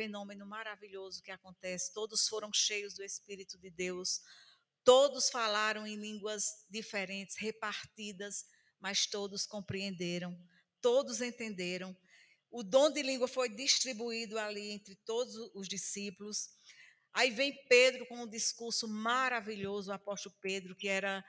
fenômeno maravilhoso que acontece. Todos foram cheios do Espírito de Deus. Todos falaram em línguas diferentes, repartidas, mas todos compreenderam, todos entenderam. O dom de língua foi distribuído ali entre todos os discípulos. Aí vem Pedro com um discurso maravilhoso, o apóstolo Pedro, que era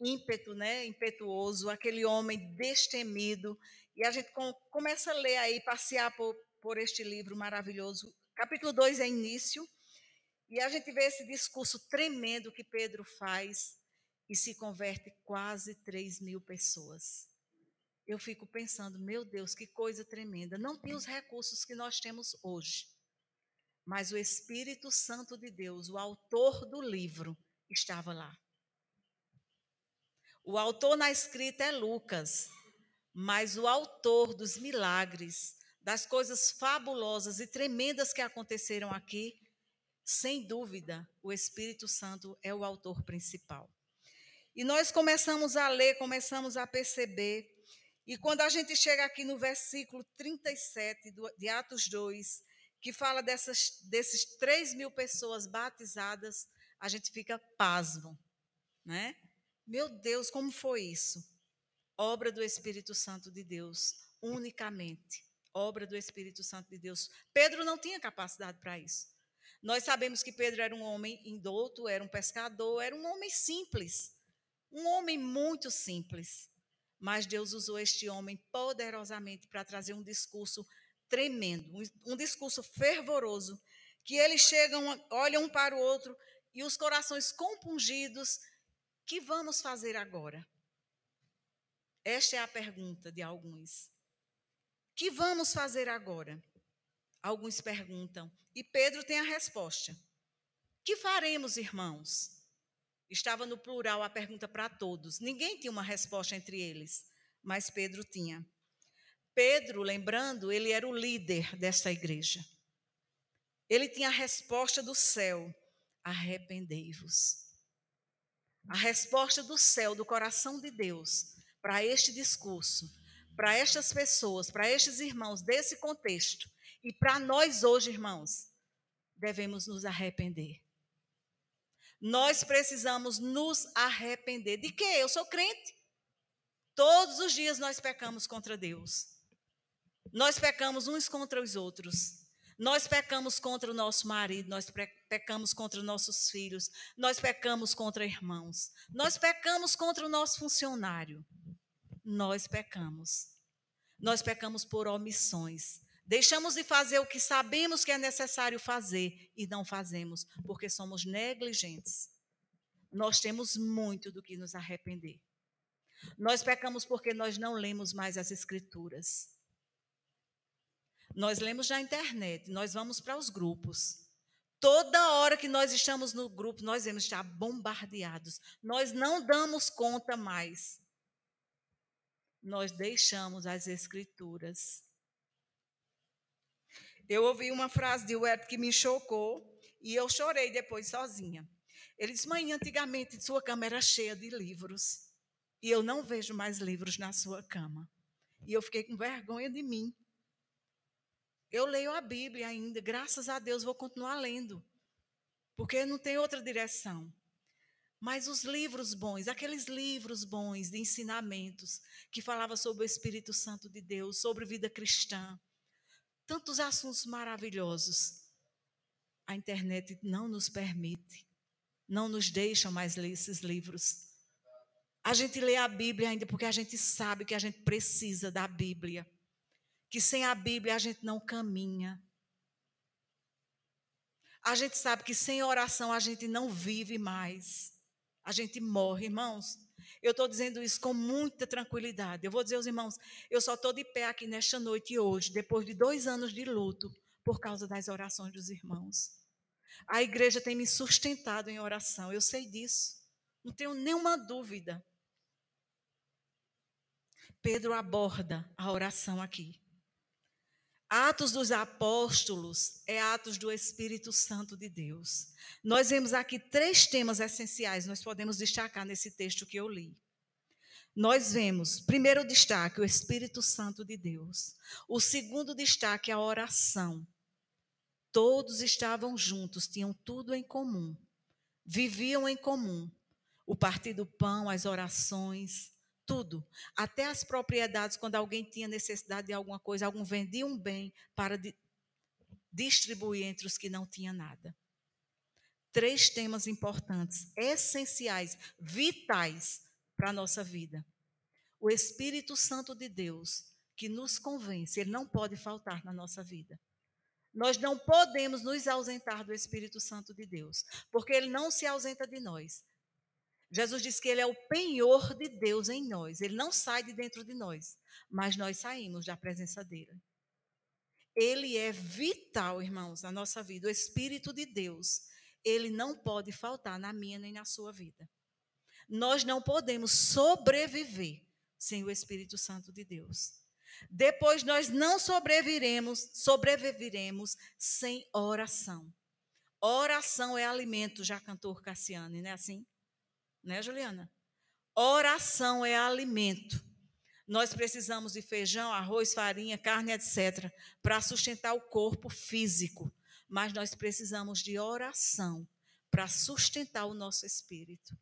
ímpeto, né, impetuoso, aquele homem destemido. E a gente começa a ler aí, passear por, por este livro maravilhoso. Capítulo 2 é início, e a gente vê esse discurso tremendo que Pedro faz e se converte quase 3 mil pessoas. Eu fico pensando, meu Deus, que coisa tremenda. Não tem os recursos que nós temos hoje, mas o Espírito Santo de Deus, o autor do livro, estava lá. O autor na escrita é Lucas, mas o autor dos milagres, das coisas fabulosas e tremendas que aconteceram aqui, sem dúvida, o Espírito Santo é o autor principal. E nós começamos a ler, começamos a perceber, e quando a gente chega aqui no versículo 37 de Atos 2, que fala dessas, desses 3 mil pessoas batizadas, a gente fica pasmo, né? Meu Deus, como foi isso? Obra do Espírito Santo de Deus, unicamente. Obra do Espírito Santo de Deus. Pedro não tinha capacidade para isso. Nós sabemos que Pedro era um homem indouto, era um pescador, era um homem simples. Um homem muito simples. Mas Deus usou este homem poderosamente para trazer um discurso tremendo, um, um discurso fervoroso, que eles chegam, olham um para o outro e os corações compungidos que vamos fazer agora? Esta é a pergunta de alguns. Que vamos fazer agora? Alguns perguntam. E Pedro tem a resposta. Que faremos, irmãos? Estava no plural a pergunta para todos. Ninguém tinha uma resposta entre eles, mas Pedro tinha. Pedro, lembrando, ele era o líder desta igreja. Ele tinha a resposta do céu: arrependei-vos. A resposta do céu, do coração de Deus, para este discurso, para estas pessoas, para estes irmãos desse contexto e para nós hoje, irmãos, devemos nos arrepender. Nós precisamos nos arrepender. De quê? Eu sou crente. Todos os dias nós pecamos contra Deus. Nós pecamos uns contra os outros. Nós pecamos contra o nosso marido, nós pecamos contra nossos filhos, nós pecamos contra irmãos, nós pecamos contra o nosso funcionário. Nós pecamos. Nós pecamos por omissões. Deixamos de fazer o que sabemos que é necessário fazer e não fazemos, porque somos negligentes. Nós temos muito do que nos arrepender. Nós pecamos porque nós não lemos mais as Escrituras. Nós lemos na internet, nós vamos para os grupos. Toda hora que nós estamos no grupo, nós vamos estar bombardeados. Nós não damos conta mais. Nós deixamos as escrituras. Eu ouvi uma frase de Wert que me chocou e eu chorei depois sozinha. Ele disse: Mãe, antigamente sua cama era cheia de livros e eu não vejo mais livros na sua cama. E eu fiquei com vergonha de mim. Eu leio a Bíblia ainda, graças a Deus vou continuar lendo, porque não tem outra direção. Mas os livros bons, aqueles livros bons de ensinamentos que falava sobre o Espírito Santo de Deus, sobre vida cristã, tantos assuntos maravilhosos. A internet não nos permite, não nos deixa mais ler esses livros. A gente lê a Bíblia ainda porque a gente sabe que a gente precisa da Bíblia que sem a Bíblia a gente não caminha. A gente sabe que sem oração a gente não vive mais. A gente morre, irmãos. Eu estou dizendo isso com muita tranquilidade. Eu vou dizer aos irmãos, eu só estou de pé aqui nesta noite e hoje, depois de dois anos de luto, por causa das orações dos irmãos. A igreja tem me sustentado em oração, eu sei disso. Não tenho nenhuma dúvida. Pedro aborda a oração aqui. Atos dos Apóstolos é Atos do Espírito Santo de Deus. Nós vemos aqui três temas essenciais, nós podemos destacar nesse texto que eu li. Nós vemos, primeiro destaque, o Espírito Santo de Deus. O segundo destaque, a oração. Todos estavam juntos, tinham tudo em comum, viviam em comum. O partir do pão, as orações, tudo. Até as propriedades, quando alguém tinha necessidade de alguma coisa, algum vendia um bem para di distribuir entre os que não tinham nada. Três temas importantes, essenciais, vitais para a nossa vida. O Espírito Santo de Deus, que nos convence, ele não pode faltar na nossa vida. Nós não podemos nos ausentar do Espírito Santo de Deus, porque ele não se ausenta de nós. Jesus diz que ele é o penhor de Deus em nós. Ele não sai de dentro de nós, mas nós saímos da presença dele. Ele é vital, irmãos, na nossa vida. O Espírito de Deus, ele não pode faltar na minha nem na sua vida. Nós não podemos sobreviver sem o Espírito Santo de Deus. Depois nós não sobreviveremos, sobreviveremos sem oração. Oração é alimento, já cantou Cassiane, não é assim? Né, Juliana? Oração é alimento. Nós precisamos de feijão, arroz, farinha, carne, etc., para sustentar o corpo físico. Mas nós precisamos de oração para sustentar o nosso espírito.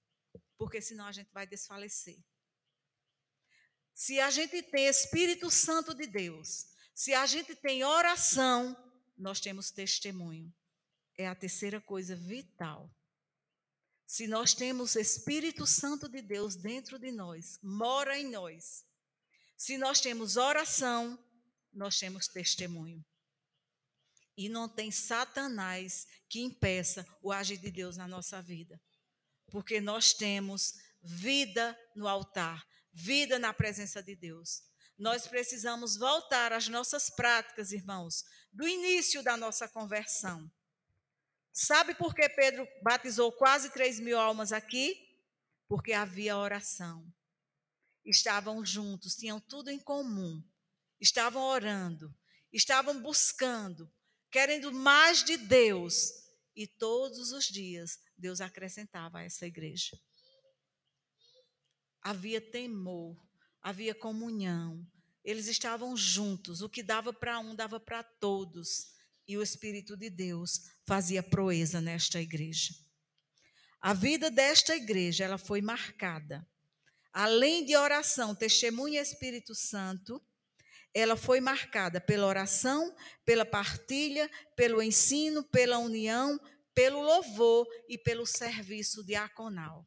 Porque senão a gente vai desfalecer. Se a gente tem Espírito Santo de Deus, se a gente tem oração, nós temos testemunho. É a terceira coisa vital. Se nós temos Espírito Santo de Deus dentro de nós, mora em nós. Se nós temos oração, nós temos testemunho. E não tem Satanás que impeça o agir de Deus na nossa vida. Porque nós temos vida no altar, vida na presença de Deus. Nós precisamos voltar às nossas práticas, irmãos, do início da nossa conversão. Sabe por que Pedro batizou quase 3 mil almas aqui? Porque havia oração. Estavam juntos, tinham tudo em comum. Estavam orando, estavam buscando, querendo mais de Deus. E todos os dias Deus acrescentava a essa igreja havia temor, havia comunhão. Eles estavam juntos, o que dava para um dava para todos. E o Espírito de Deus fazia proeza nesta igreja. A vida desta igreja, ela foi marcada. Além de oração, testemunha Espírito Santo, ela foi marcada pela oração, pela partilha, pelo ensino, pela união, pelo louvor e pelo serviço diaconal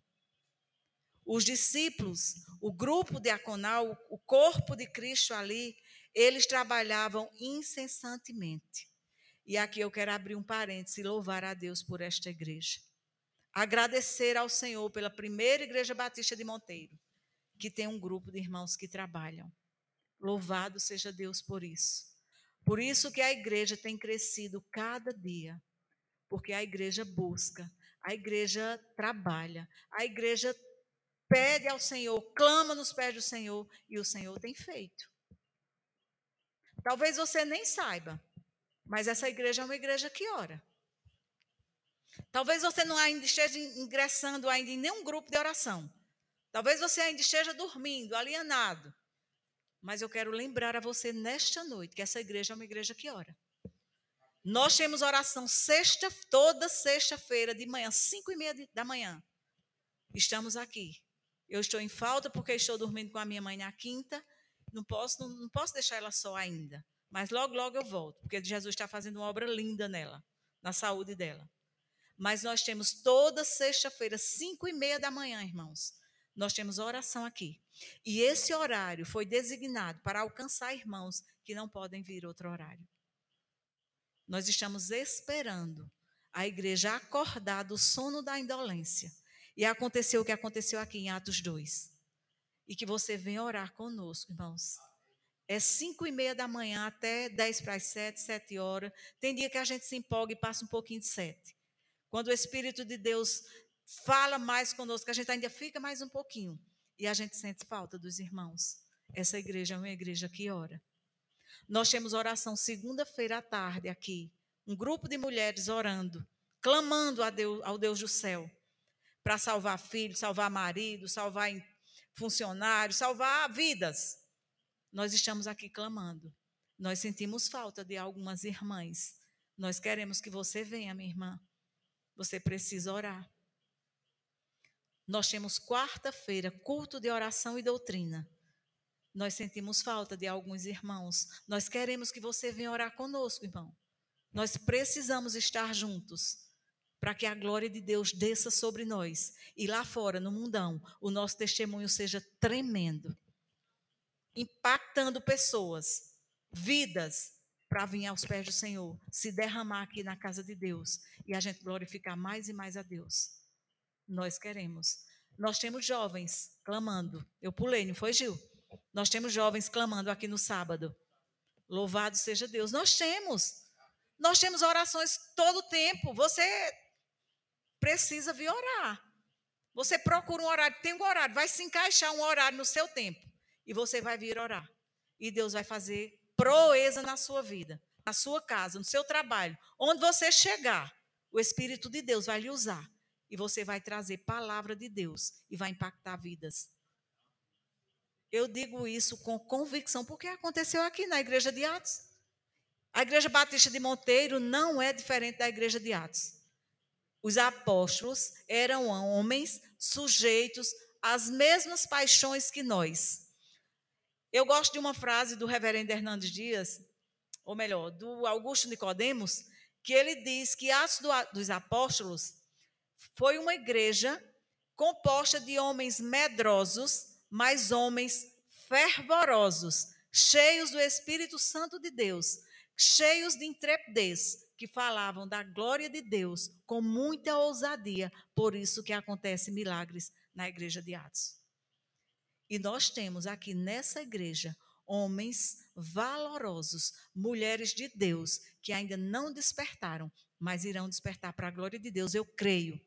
os discípulos, o grupo diaconal, o corpo de Cristo ali, eles trabalhavam incessantemente. E aqui eu quero abrir um parênteses e louvar a Deus por esta igreja. Agradecer ao Senhor pela primeira igreja batista de Monteiro, que tem um grupo de irmãos que trabalham. Louvado seja Deus por isso. Por isso que a igreja tem crescido cada dia, porque a igreja busca, a igreja trabalha, a igreja pede ao Senhor, clama nos pés do Senhor, e o Senhor tem feito. Talvez você nem saiba, mas essa igreja é uma igreja que ora. Talvez você não ainda esteja ingressando ainda em nenhum grupo de oração. Talvez você ainda esteja dormindo, alienado. Mas eu quero lembrar a você nesta noite que essa igreja é uma igreja que ora. Nós temos oração sexta, toda sexta-feira de manhã, cinco e meia da manhã. Estamos aqui eu estou em falta porque estou dormindo com a minha mãe na quinta. Não posso, não, não posso deixar ela só ainda. Mas logo, logo eu volto, porque Jesus está fazendo uma obra linda nela, na saúde dela. Mas nós temos toda sexta-feira, cinco e meia da manhã, irmãos. Nós temos oração aqui. E esse horário foi designado para alcançar irmãos que não podem vir outro horário. Nós estamos esperando a igreja acordar do sono da indolência e aconteceu o que aconteceu aqui em Atos 2. E que você venha orar conosco, irmãos. É cinco e meia da manhã até dez para as sete, sete horas. Tem dia que a gente se empolga e passa um pouquinho de sete. Quando o Espírito de Deus fala mais conosco, a gente ainda fica mais um pouquinho. E a gente sente falta dos irmãos. Essa igreja é uma igreja que ora. Nós temos oração segunda-feira à tarde aqui. Um grupo de mulheres orando, clamando a Deus, ao Deus do céu para salvar filhos, salvar marido, salvar funcionários, salvar vidas. Nós estamos aqui clamando. Nós sentimos falta de algumas irmãs, Nós queremos que você venha, minha irmã. Você precisa orar. Nós temos quarta-feira culto de oração e doutrina. Nós sentimos falta de alguns irmãos. Nós queremos que você venha orar conosco, irmão. Nós precisamos estar juntos para que a glória de Deus desça sobre nós e lá fora, no mundão, o nosso testemunho seja tremendo, impactando pessoas, vidas, para vir aos pés do Senhor, se derramar aqui na casa de Deus e a gente glorificar mais e mais a Deus. Nós queremos. Nós temos jovens clamando. Eu pulei, não foi, Gil? Nós temos jovens clamando aqui no sábado. Louvado seja Deus. Nós temos. Nós temos orações todo o tempo. Você precisa vir orar. Você procura um horário, tem um horário, vai se encaixar um horário no seu tempo. E você vai vir orar. E Deus vai fazer proeza na sua vida, na sua casa, no seu trabalho, onde você chegar, o Espírito de Deus vai lhe usar e você vai trazer palavra de Deus e vai impactar vidas. Eu digo isso com convicção, porque aconteceu aqui na igreja de Atos. A igreja batista de Monteiro não é diferente da igreja de Atos. Os apóstolos eram homens sujeitos às mesmas paixões que nós. Eu gosto de uma frase do reverendo Hernandes Dias, ou melhor, do Augusto Nicodemos, que ele diz que Atos dos Apóstolos foi uma igreja composta de homens medrosos, mas homens fervorosos, cheios do Espírito Santo de Deus, cheios de intrepidez, que falavam da glória de Deus com muita ousadia, por isso que acontecem milagres na igreja de Atos. E nós temos aqui nessa igreja homens valorosos, mulheres de Deus, que ainda não despertaram, mas irão despertar para a glória de Deus, eu creio.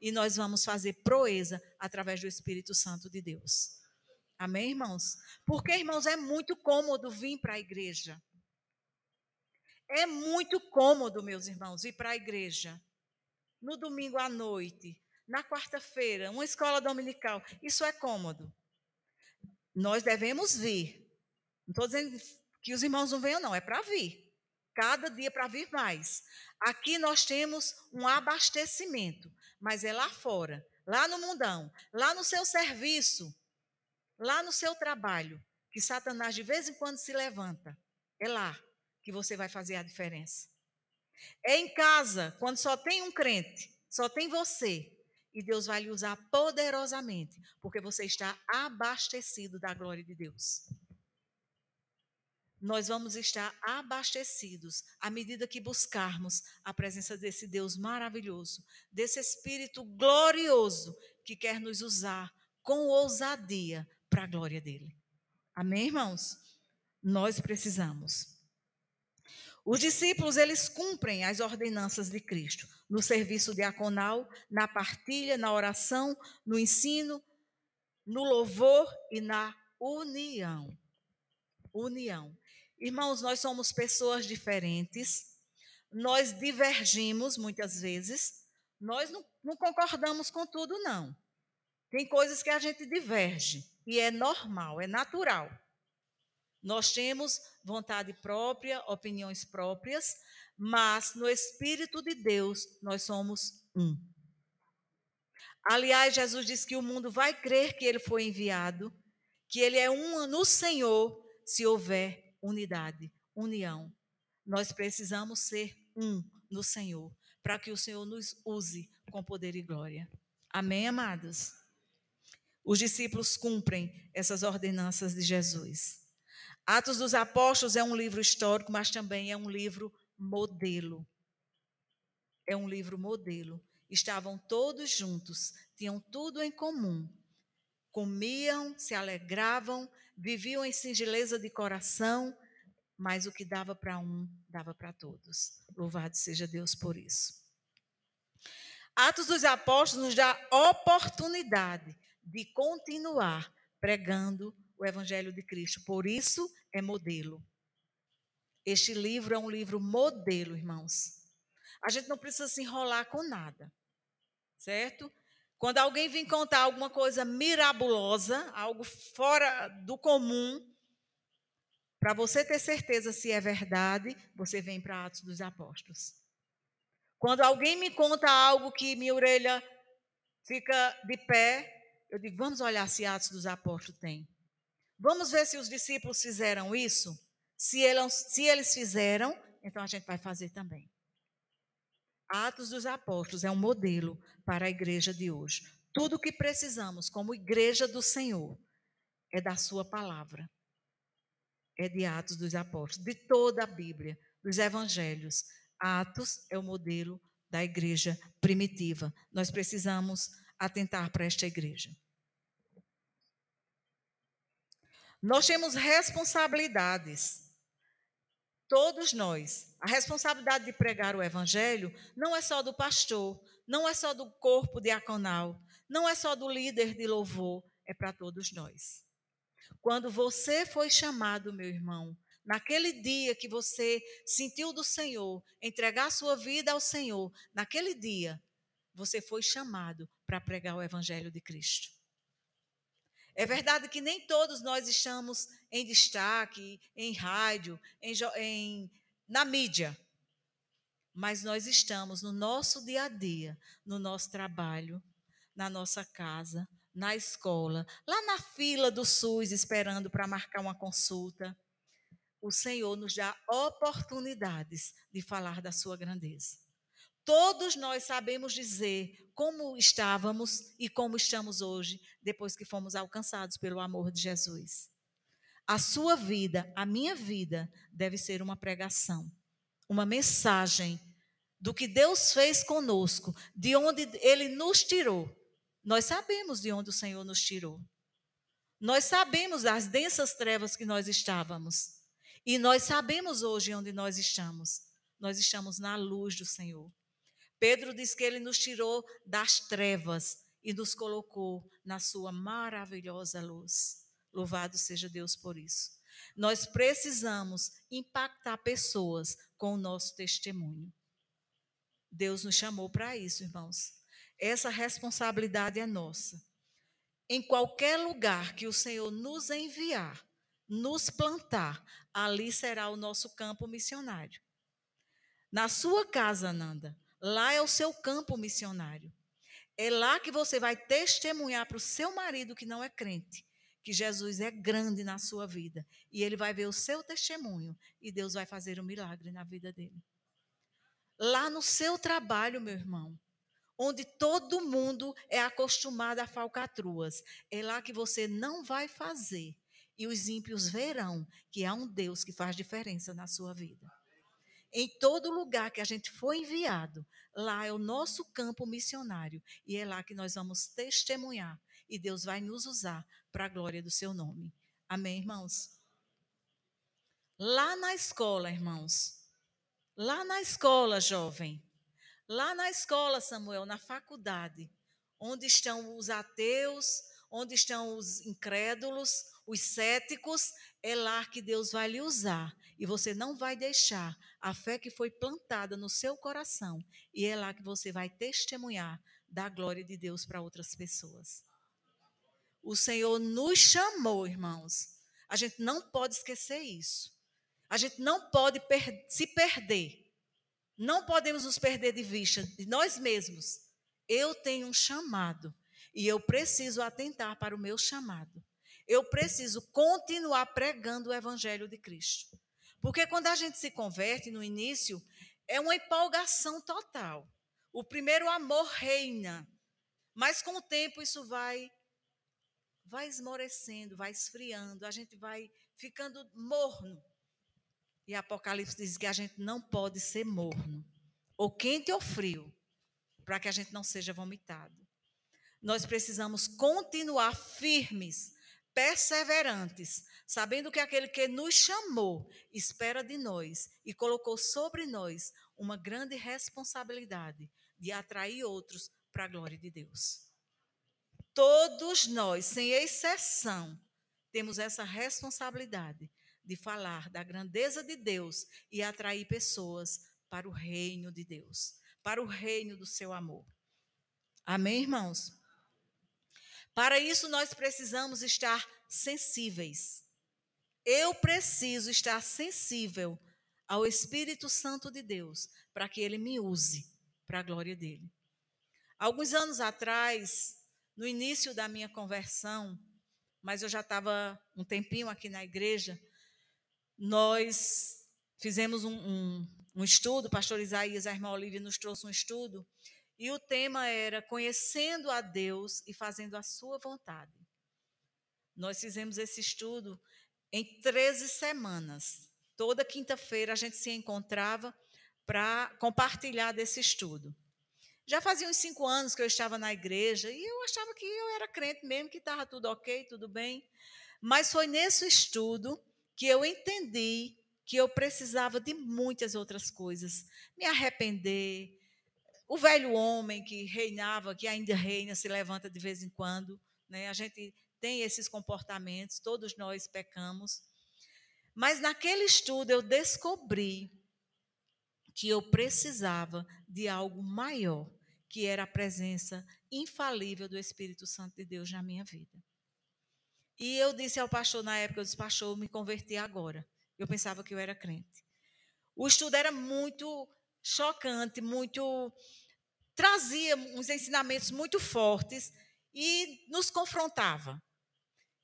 E nós vamos fazer proeza através do Espírito Santo de Deus. Amém, irmãos? Porque, irmãos, é muito cômodo vir para a igreja. É muito cômodo, meus irmãos, ir para a igreja. No domingo à noite, na quarta-feira, uma escola dominical. Isso é cômodo. Nós devemos vir. Não estou dizendo que os irmãos não venham, não, é para vir. Cada dia para vir mais. Aqui nós temos um abastecimento, mas é lá fora, lá no mundão, lá no seu serviço, lá no seu trabalho, que Satanás de vez em quando se levanta. É lá que você vai fazer a diferença. É em casa, quando só tem um crente, só tem você, e Deus vai lhe usar poderosamente, porque você está abastecido da glória de Deus. Nós vamos estar abastecidos à medida que buscarmos a presença desse Deus maravilhoso, desse Espírito glorioso que quer nos usar com ousadia para a glória dele. Amém, irmãos? Nós precisamos. Os discípulos, eles cumprem as ordenanças de Cristo no serviço diaconal, na partilha, na oração, no ensino, no louvor e na união. União. Irmãos, nós somos pessoas diferentes, nós divergimos muitas vezes, nós não, não concordamos com tudo, não. Tem coisas que a gente diverge, e é normal, é natural. Nós temos vontade própria, opiniões próprias, mas no Espírito de Deus nós somos um. Aliás, Jesus diz que o mundo vai crer que ele foi enviado, que ele é um no Senhor, se houver unidade, união. Nós precisamos ser um no Senhor, para que o Senhor nos use com poder e glória. Amém, amados? Os discípulos cumprem essas ordenanças de Jesus. Atos dos Apóstolos é um livro histórico, mas também é um livro modelo. É um livro modelo. Estavam todos juntos, tinham tudo em comum. Comiam, se alegravam, viviam em singeleza de coração, mas o que dava para um, dava para todos. Louvado seja Deus por isso. Atos dos Apóstolos nos dá oportunidade de continuar pregando o Evangelho de Cristo. Por isso é modelo. Este livro é um livro modelo, irmãos. A gente não precisa se enrolar com nada, certo? Quando alguém vem contar alguma coisa mirabulosa, algo fora do comum, Para você ter certeza se é verdade, você vem para Atos dos Apóstolos. Quando alguém me conta algo que minha orelha fica de pé, eu digo: vamos olhar se Atos dos Apóstolos tem. Vamos ver se os discípulos fizeram isso. Se eles, se eles fizeram, então a gente vai fazer também. Atos dos Apóstolos é um modelo para a igreja de hoje. Tudo o que precisamos como igreja do Senhor é da Sua palavra. É de Atos dos Apóstolos, de toda a Bíblia, dos Evangelhos. Atos é o modelo da igreja primitiva. Nós precisamos atentar para esta igreja. Nós temos responsabilidades Todos nós. A responsabilidade de pregar o evangelho não é só do pastor, não é só do corpo diaconal, não é só do líder de louvor, é para todos nós. Quando você foi chamado, meu irmão, naquele dia que você sentiu do Senhor, entregar sua vida ao Senhor, naquele dia, você foi chamado para pregar o evangelho de Cristo. É verdade que nem todos nós estamos em destaque, em rádio, em, em, na mídia. Mas nós estamos no nosso dia a dia, no nosso trabalho, na nossa casa, na escola, lá na fila do SUS esperando para marcar uma consulta. O Senhor nos dá oportunidades de falar da sua grandeza. Todos nós sabemos dizer como estávamos e como estamos hoje, depois que fomos alcançados pelo amor de Jesus. A sua vida, a minha vida, deve ser uma pregação, uma mensagem do que Deus fez conosco, de onde Ele nos tirou. Nós sabemos de onde o Senhor nos tirou. Nós sabemos das densas trevas que nós estávamos. E nós sabemos hoje onde nós estamos. Nós estamos na luz do Senhor. Pedro diz que ele nos tirou das trevas e nos colocou na sua maravilhosa luz. Louvado seja Deus por isso. Nós precisamos impactar pessoas com o nosso testemunho. Deus nos chamou para isso, irmãos. Essa responsabilidade é nossa. Em qualquer lugar que o Senhor nos enviar, nos plantar, ali será o nosso campo missionário. Na sua casa, Nanda, Lá é o seu campo missionário. É lá que você vai testemunhar para o seu marido que não é crente que Jesus é grande na sua vida. E ele vai ver o seu testemunho e Deus vai fazer um milagre na vida dele. Lá no seu trabalho, meu irmão, onde todo mundo é acostumado a falcatruas, é lá que você não vai fazer. E os ímpios verão que há um Deus que faz diferença na sua vida. Em todo lugar que a gente foi enviado, lá é o nosso campo missionário e é lá que nós vamos testemunhar e Deus vai nos usar para a glória do seu nome. Amém, irmãos? Lá na escola, irmãos. Lá na escola, jovem. Lá na escola, Samuel, na faculdade, onde estão os ateus, onde estão os incrédulos, os céticos, é lá que Deus vai lhe usar. E você não vai deixar a fé que foi plantada no seu coração. E é lá que você vai testemunhar da glória de Deus para outras pessoas. O Senhor nos chamou, irmãos. A gente não pode esquecer isso. A gente não pode per se perder. Não podemos nos perder de vista de nós mesmos. Eu tenho um chamado e eu preciso atentar para o meu chamado. Eu preciso continuar pregando o evangelho de Cristo. Porque quando a gente se converte no início, é uma empolgação total. O primeiro amor reina. Mas com o tempo isso vai vai esmorecendo, vai esfriando, a gente vai ficando morno. E Apocalipse diz que a gente não pode ser morno, ou quente ou frio, para que a gente não seja vomitado. Nós precisamos continuar firmes perseverantes, sabendo que aquele que nos chamou espera de nós e colocou sobre nós uma grande responsabilidade de atrair outros para a glória de Deus. Todos nós, sem exceção, temos essa responsabilidade de falar da grandeza de Deus e atrair pessoas para o reino de Deus, para o reino do seu amor. Amém, irmãos? Para isso, nós precisamos estar sensíveis. Eu preciso estar sensível ao Espírito Santo de Deus para que ele me use para a glória dele. Alguns anos atrás, no início da minha conversão, mas eu já estava um tempinho aqui na igreja, nós fizemos um, um, um estudo, o pastor Isaías, a irmã Olivia nos trouxe um estudo, e o tema era Conhecendo a Deus e Fazendo a Sua Vontade. Nós fizemos esse estudo em 13 semanas. Toda quinta-feira a gente se encontrava para compartilhar desse estudo. Já fazia uns cinco anos que eu estava na igreja e eu achava que eu era crente mesmo, que estava tudo ok, tudo bem. Mas foi nesse estudo que eu entendi que eu precisava de muitas outras coisas. Me arrepender. O velho homem que reinava, que ainda reina, se levanta de vez em quando. Né? A gente tem esses comportamentos, todos nós pecamos. Mas naquele estudo eu descobri que eu precisava de algo maior, que era a presença infalível do Espírito Santo de Deus na minha vida. E eu disse ao pastor na época, eu disse, pastor, eu me converti agora. Eu pensava que eu era crente. O estudo era muito chocante, muito trazia uns ensinamentos muito fortes e nos confrontava.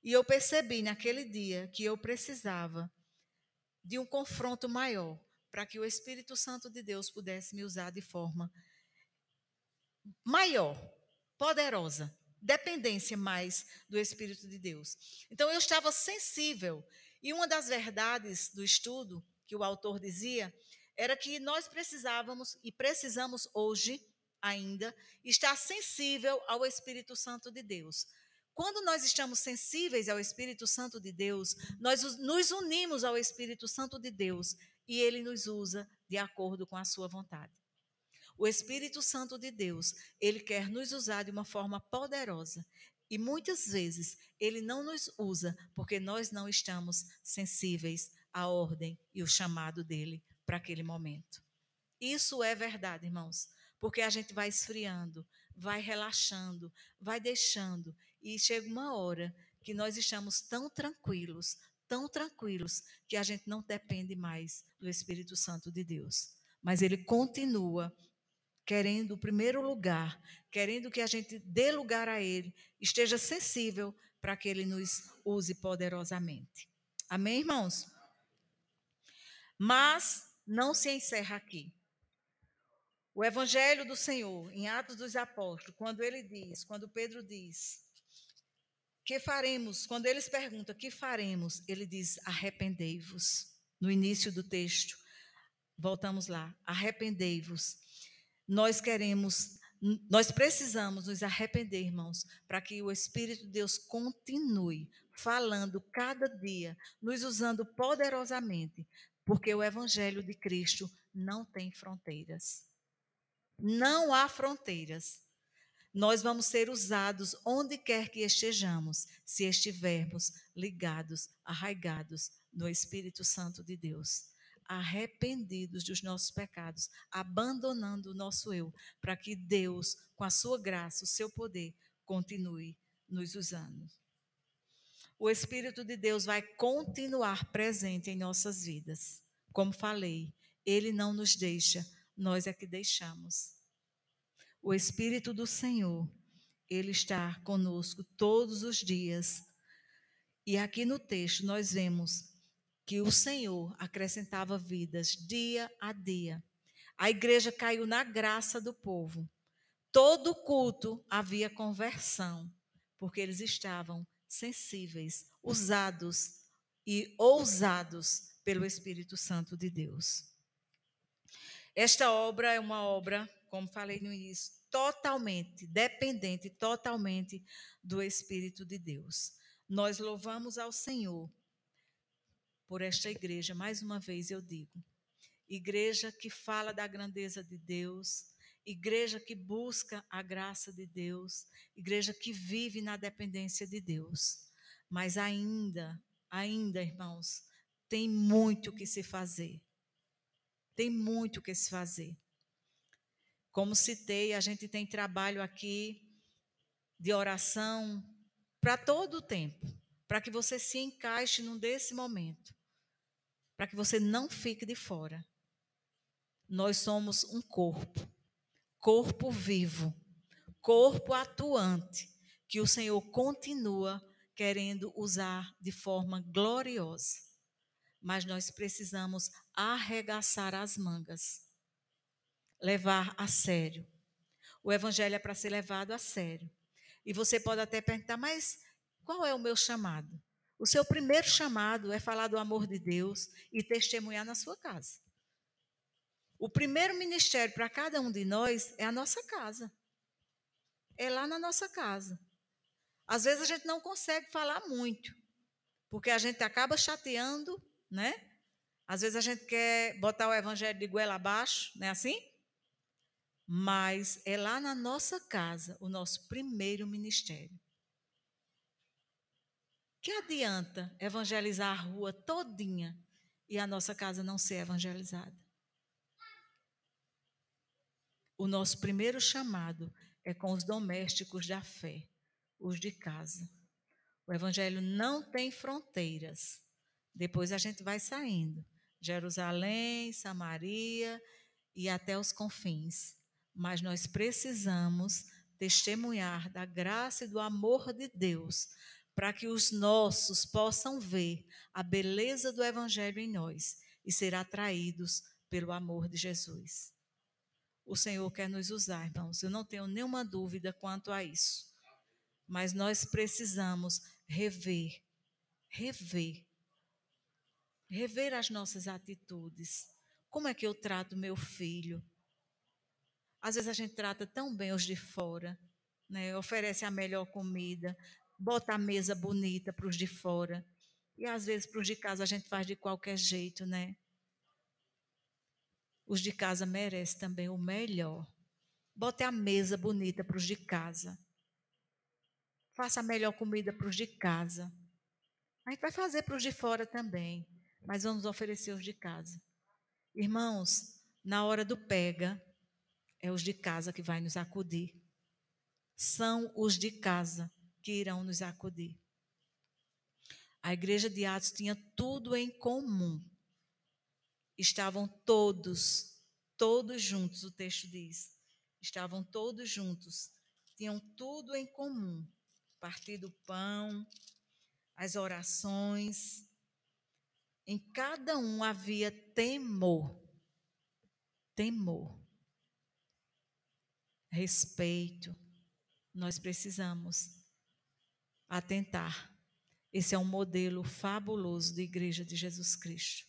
E eu percebi naquele dia que eu precisava de um confronto maior para que o Espírito Santo de Deus pudesse me usar de forma maior, poderosa, dependência mais do Espírito de Deus. Então eu estava sensível e uma das verdades do estudo que o autor dizia era que nós precisávamos e precisamos hoje ainda estar sensível ao Espírito Santo de Deus. Quando nós estamos sensíveis ao Espírito Santo de Deus, nós nos unimos ao Espírito Santo de Deus e ele nos usa de acordo com a sua vontade. O Espírito Santo de Deus, ele quer nos usar de uma forma poderosa e muitas vezes ele não nos usa porque nós não estamos sensíveis à ordem e o chamado dele para aquele momento. Isso é verdade, irmãos, porque a gente vai esfriando, vai relaxando, vai deixando e chega uma hora que nós estamos tão tranquilos, tão tranquilos que a gente não depende mais do Espírito Santo de Deus. Mas ele continua querendo o primeiro lugar, querendo que a gente dê lugar a Ele, esteja sensível para que Ele nos use poderosamente. Amém, irmãos? Mas não se encerra aqui. O Evangelho do Senhor, em Atos dos Apóstolos, quando ele diz, quando Pedro diz, que faremos? Quando eles perguntam, que faremos? Ele diz, arrependei-vos. No início do texto, voltamos lá, arrependei-vos nós queremos, nós precisamos nos arrepender, irmãos, para que o Espírito de Deus continue falando cada dia, nos usando poderosamente, porque o Evangelho de Cristo não tem fronteiras. Não há fronteiras. Nós vamos ser usados onde quer que estejamos, se estivermos ligados, arraigados no Espírito Santo de Deus arrependidos dos nossos pecados, abandonando o nosso eu, para que Deus, com a sua graça, o seu poder, continue nos usando. O Espírito de Deus vai continuar presente em nossas vidas. Como falei, ele não nos deixa, nós é que deixamos. O Espírito do Senhor, ele está conosco todos os dias. E aqui no texto nós vemos que o Senhor acrescentava vidas dia a dia. A igreja caiu na graça do povo. Todo culto havia conversão, porque eles estavam sensíveis, usados e ousados pelo Espírito Santo de Deus. Esta obra é uma obra, como falei no início, totalmente dependente, totalmente do Espírito de Deus. Nós louvamos ao Senhor por esta igreja, mais uma vez eu digo. Igreja que fala da grandeza de Deus, igreja que busca a graça de Deus, igreja que vive na dependência de Deus. Mas ainda, ainda, irmãos, tem muito que se fazer. Tem muito que se fazer. Como citei, a gente tem trabalho aqui de oração para todo o tempo para que você se encaixe num desse momento, para que você não fique de fora. Nós somos um corpo, corpo vivo, corpo atuante, que o Senhor continua querendo usar de forma gloriosa. Mas nós precisamos arregaçar as mangas, levar a sério. O evangelho é para ser levado a sério. E você pode até perguntar, mas qual é o meu chamado? O seu primeiro chamado é falar do amor de Deus e testemunhar na sua casa. O primeiro ministério para cada um de nós é a nossa casa. É lá na nossa casa. Às vezes a gente não consegue falar muito, porque a gente acaba chateando, né? Às vezes a gente quer botar o evangelho de goela abaixo, não é assim? Mas é lá na nossa casa o nosso primeiro ministério. Que adianta evangelizar a rua todinha e a nossa casa não ser evangelizada? O nosso primeiro chamado é com os domésticos da fé os de casa. O evangelho não tem fronteiras. Depois a gente vai saindo. Jerusalém, Samaria e até os confins. Mas nós precisamos testemunhar da graça e do amor de Deus, para que os nossos possam ver a beleza do evangelho em nós e ser atraídos pelo amor de Jesus. O Senhor quer nos usar, irmãos. Eu não tenho nenhuma dúvida quanto a isso. Mas nós precisamos rever, rever, rever as nossas atitudes. Como é que eu trato meu filho? Às vezes a gente trata tão bem os de fora, né? oferece a melhor comida, bota a mesa bonita para os de fora. E às vezes para os de casa a gente faz de qualquer jeito, né? Os de casa merecem também o melhor. Bote a mesa bonita para os de casa. Faça a melhor comida para os de casa. A gente vai fazer para os de fora também, mas vamos oferecer os de casa. Irmãos, na hora do pega, é os de casa que vai nos acudir. São os de casa que irão nos acudir. A igreja de Atos tinha tudo em comum. Estavam todos, todos juntos, o texto diz. Estavam todos juntos, tinham tudo em comum partir do pão, as orações. Em cada um havia temor. Temor. Respeito. Nós precisamos atentar. Esse é um modelo fabuloso de igreja de Jesus Cristo.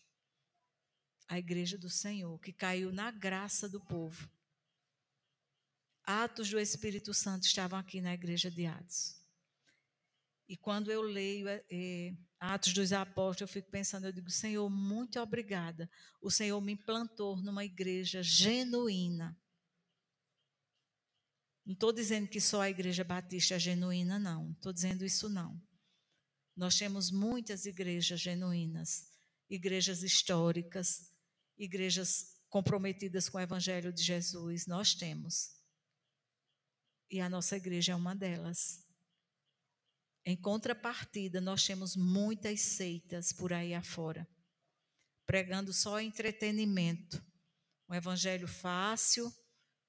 A igreja do Senhor, que caiu na graça do povo. Atos do Espírito Santo estavam aqui na igreja de Atos. E quando eu leio é, é, Atos dos Apóstolos, eu fico pensando, eu digo, Senhor, muito obrigada. O Senhor me implantou numa igreja genuína. Não estou dizendo que só a igreja batista é genuína, não. Estou dizendo isso, não. Nós temos muitas igrejas genuínas, igrejas históricas, igrejas comprometidas com o Evangelho de Jesus. Nós temos. E a nossa igreja é uma delas. Em contrapartida, nós temos muitas seitas por aí afora, pregando só entretenimento. Um evangelho fácil,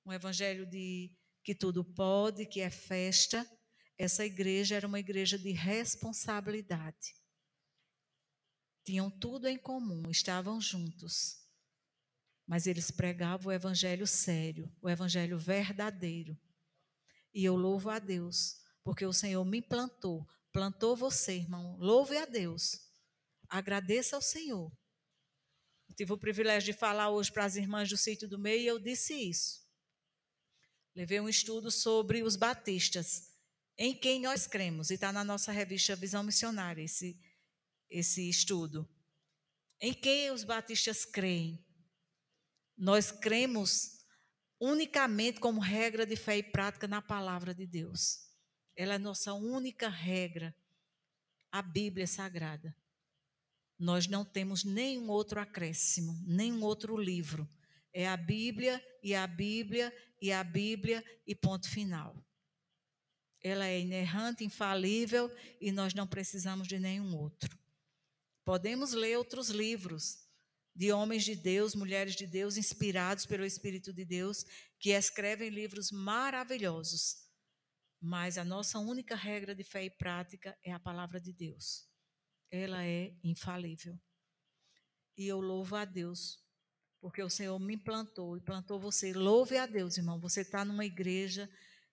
um evangelho de que tudo pode, que é festa. Essa igreja era uma igreja de responsabilidade. Tinham tudo em comum, estavam juntos. Mas eles pregavam o evangelho sério, o evangelho verdadeiro. E eu louvo a Deus porque o Senhor me plantou, plantou você, irmão. Louve a Deus. Agradeça ao Senhor. Eu tive o privilégio de falar hoje para as irmãs do sítio do meio e eu disse isso. Levei um estudo sobre os batistas, em quem nós cremos, e está na nossa revista Visão Missionária esse, esse estudo. Em quem os batistas creem? Nós cremos unicamente como regra de fé e prática na palavra de Deus. Ela é nossa única regra, a Bíblia Sagrada. Nós não temos nenhum outro acréscimo, nenhum outro livro. É a Bíblia e a Bíblia e a Bíblia e ponto final. ela é inerrante, infalível e nós não precisamos de nenhum outro. Podemos ler outros livros de homens de Deus, mulheres de Deus, inspirados pelo Espírito de Deus, que escrevem livros maravilhosos. Mas a nossa única regra de fé e prática é a palavra de Deus. Ela é infalível. E eu louvo a Deus, porque o Senhor me plantou e plantou você. Louve a Deus, irmão. Você está numa igreja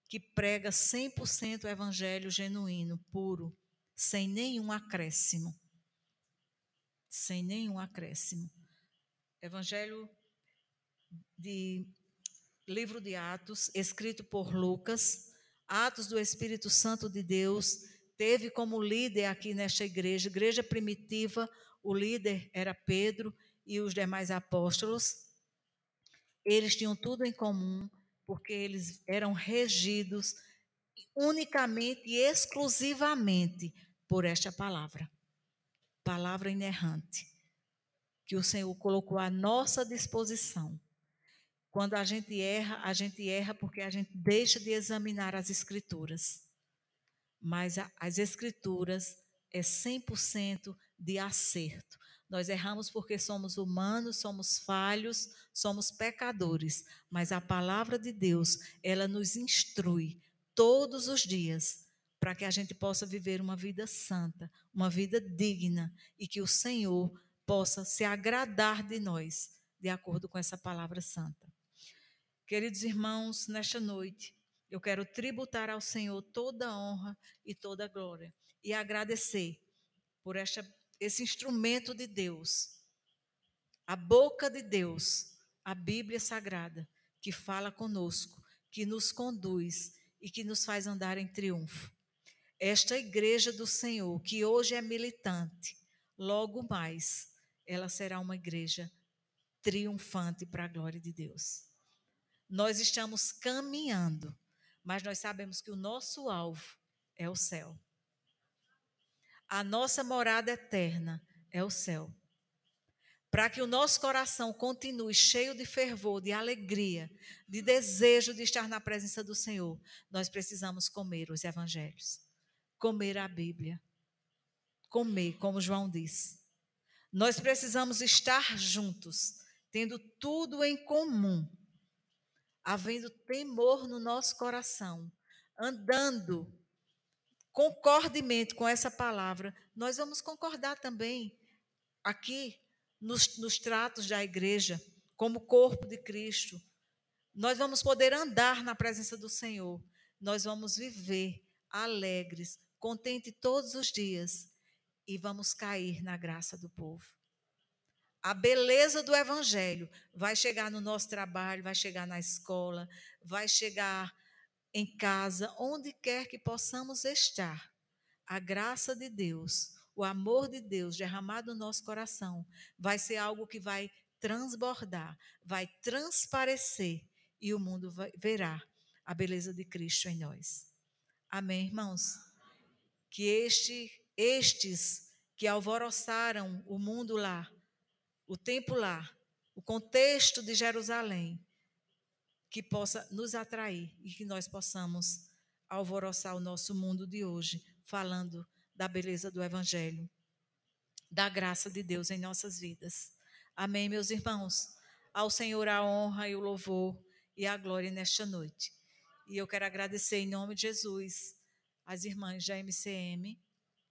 que prega 100% o evangelho genuíno, puro, sem nenhum acréscimo sem nenhum acréscimo. Evangelho de livro de Atos, escrito por Lucas, Atos do Espírito Santo de Deus, teve como líder aqui nesta igreja, igreja primitiva, o líder era Pedro e os demais apóstolos. Eles tinham tudo em comum, porque eles eram regidos unicamente e exclusivamente por esta palavra. Palavra inerrante, que o Senhor colocou à nossa disposição. Quando a gente erra, a gente erra porque a gente deixa de examinar as Escrituras. Mas a, as Escrituras é 100% de acerto. Nós erramos porque somos humanos, somos falhos, somos pecadores, mas a palavra de Deus, ela nos instrui todos os dias para que a gente possa viver uma vida santa, uma vida digna e que o Senhor possa se agradar de nós, de acordo com essa palavra santa. Queridos irmãos, nesta noite, eu quero tributar ao Senhor toda a honra e toda a glória e agradecer por esta, esse instrumento de Deus, a boca de Deus, a Bíblia Sagrada, que fala conosco, que nos conduz e que nos faz andar em triunfo esta igreja do Senhor, que hoje é militante, logo mais, ela será uma igreja triunfante para a glória de Deus. Nós estamos caminhando, mas nós sabemos que o nosso alvo é o céu. A nossa morada eterna é o céu. Para que o nosso coração continue cheio de fervor, de alegria, de desejo de estar na presença do Senhor, nós precisamos comer os evangelhos comer a Bíblia. Comer, como João disse. Nós precisamos estar juntos, tendo tudo em comum, havendo temor no nosso coração, andando concordemente com essa palavra. Nós vamos concordar também aqui nos, nos tratos da igreja, como corpo de Cristo. Nós vamos poder andar na presença do Senhor. Nós vamos viver alegres, contente todos os dias e vamos cair na graça do povo. A beleza do Evangelho vai chegar no nosso trabalho, vai chegar na escola, vai chegar em casa, onde quer que possamos estar. A graça de Deus, o amor de Deus derramado no nosso coração, vai ser algo que vai transbordar, vai transparecer e o mundo vai, verá a beleza de Cristo em nós. Amém, irmãos? que este, estes que alvoroçaram o mundo lá, o tempo lá, o contexto de Jerusalém, que possa nos atrair e que nós possamos alvoroçar o nosso mundo de hoje, falando da beleza do Evangelho, da graça de Deus em nossas vidas. Amém, meus irmãos? Ao Senhor a honra e o louvor e a glória nesta noite. E eu quero agradecer em nome de Jesus às irmãs da MCM,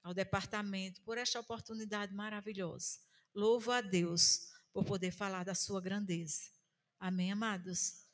ao departamento, por esta oportunidade maravilhosa. Louvo a Deus por poder falar da sua grandeza. Amém, amados?